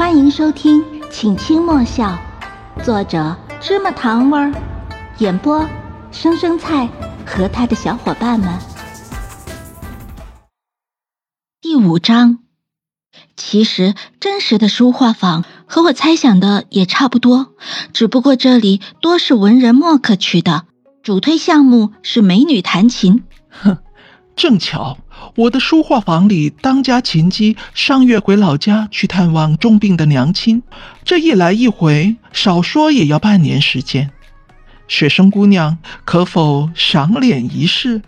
欢迎收听，请轻莫笑。作者：芝麻糖味儿，演播：生生菜和他的小伙伴们。第五章，其实真实的书画坊和我猜想的也差不多，只不过这里多是文人墨客去的，主推项目是美女弹琴。哼，正巧。我的书画坊里，当家琴姬上月回老家去探望重病的娘亲，这一来一回，少说也要半年时间。学生姑娘，可否赏脸一试？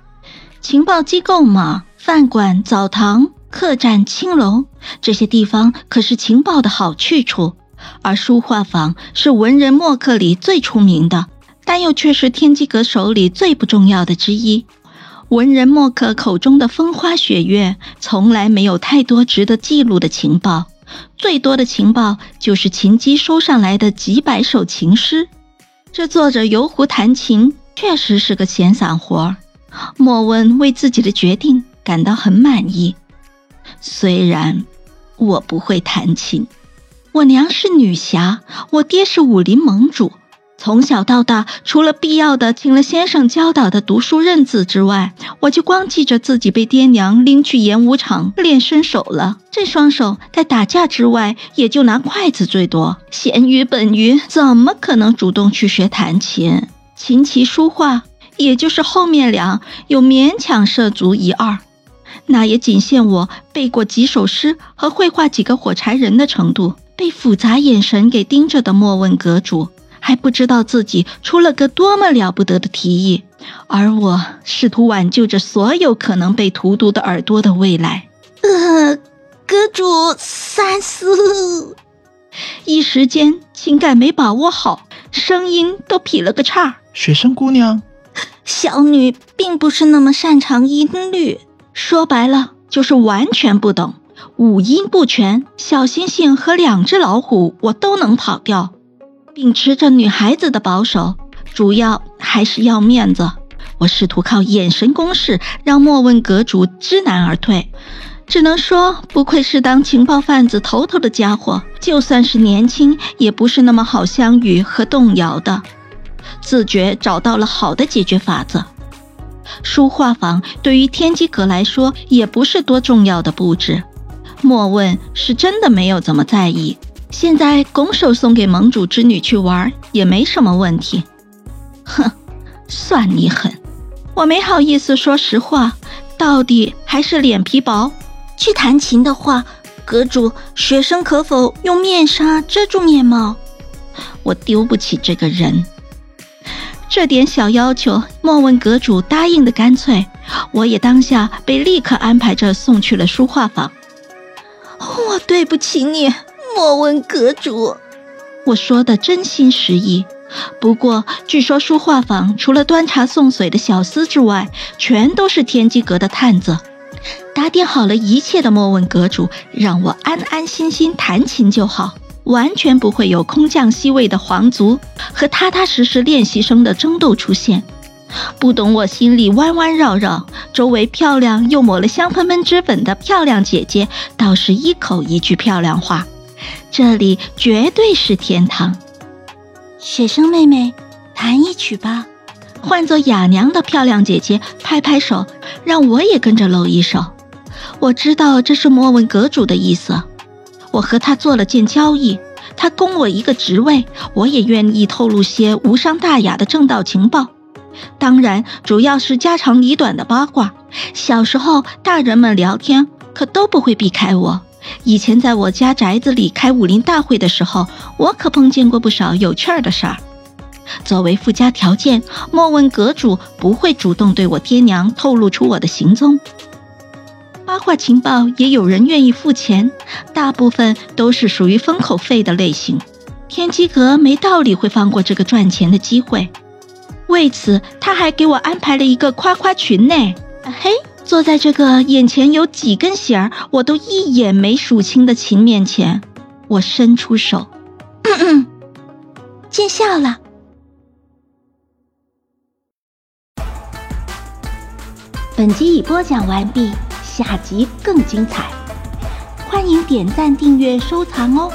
情报机构嘛，饭馆、澡堂、客栈、青楼这些地方可是情报的好去处，而书画坊是文人墨客里最出名的，但又却是天机阁手里最不重要的之一。文人墨客口中的风花雪月，从来没有太多值得记录的情报，最多的情报就是琴姬收上来的几百首情诗。这坐着游湖弹琴，确实是个闲散活儿。莫问为自己的决定感到很满意。虽然我不会弹琴，我娘是女侠，我爹是武林盟主。从小到大，除了必要的请了先生教导的读书认字之外，我就光记着自己被爹娘拎去演武场练身手了。这双手在打架之外，也就拿筷子最多。咸鱼本鱼怎么可能主动去学弹琴？琴棋书画，也就是后面两有勉强涉足一二，那也仅限我背过几首诗和会画几个火柴人的程度。被复杂眼神给盯着的莫问阁主。还不知道自己出了个多么了不得的提议，而我试图挽救着所有可能被荼毒的耳朵的未来。呃，阁主三思，一时间情感没把握好，声音都劈了个叉。雪生姑娘，小女并不是那么擅长音律，说白了就是完全不懂，五音不全。小星星和两只老虎，我都能跑掉。秉持着女孩子的保守，主要还是要面子。我试图靠眼神攻势让莫问阁主知难而退，只能说不愧是当情报贩子头头的家伙，就算是年轻，也不是那么好相遇和动摇的。自觉找到了好的解决法子。书画坊对于天机阁来说也不是多重要的布置，莫问是真的没有怎么在意。现在拱手送给盟主之女去玩也没什么问题。哼，算你狠！我没好意思说实话，到底还是脸皮薄。去弹琴的话，阁主学生可否用面纱遮住面貌？我丢不起这个人。这点小要求，莫问阁主答应的干脆，我也当下被立刻安排着送去了书画坊。我对不起你。莫问阁主，我说的真心实意。不过，据说书画坊除了端茶送水的小厮之外，全都是天机阁的探子。打点好了一切的莫问阁主，让我安安心心弹琴就好，完全不会有空降西位的皇族和踏踏实实练习生的争斗出现。不懂我心里弯弯绕绕，周围漂亮又抹了香喷喷脂粉的漂亮姐姐，倒是一口一句漂亮话。这里绝对是天堂，雪生妹妹，弹一曲吧。换做雅娘的漂亮姐姐拍拍手，让我也跟着露一手。我知道这是莫问阁主的意思，我和他做了件交易，他供我一个职位，我也愿意透露些无伤大雅的正道情报。当然，主要是家长里短的八卦。小时候大人们聊天可都不会避开我。以前在我家宅子里开武林大会的时候，我可碰见过不少有趣儿的事儿。作为附加条件，莫问阁主不会主动对我爹娘透露出我的行踪。八卦情报也有人愿意付钱，大部分都是属于封口费的类型。天机阁没道理会放过这个赚钱的机会，为此他还给我安排了一个夸夸群呢。啊嘿。坐在这个眼前有几根弦儿我都一眼没数清的琴面前，我伸出手，嗯嗯，见笑了。本集已播讲完毕，下集更精彩，欢迎点赞、订阅、收藏哦。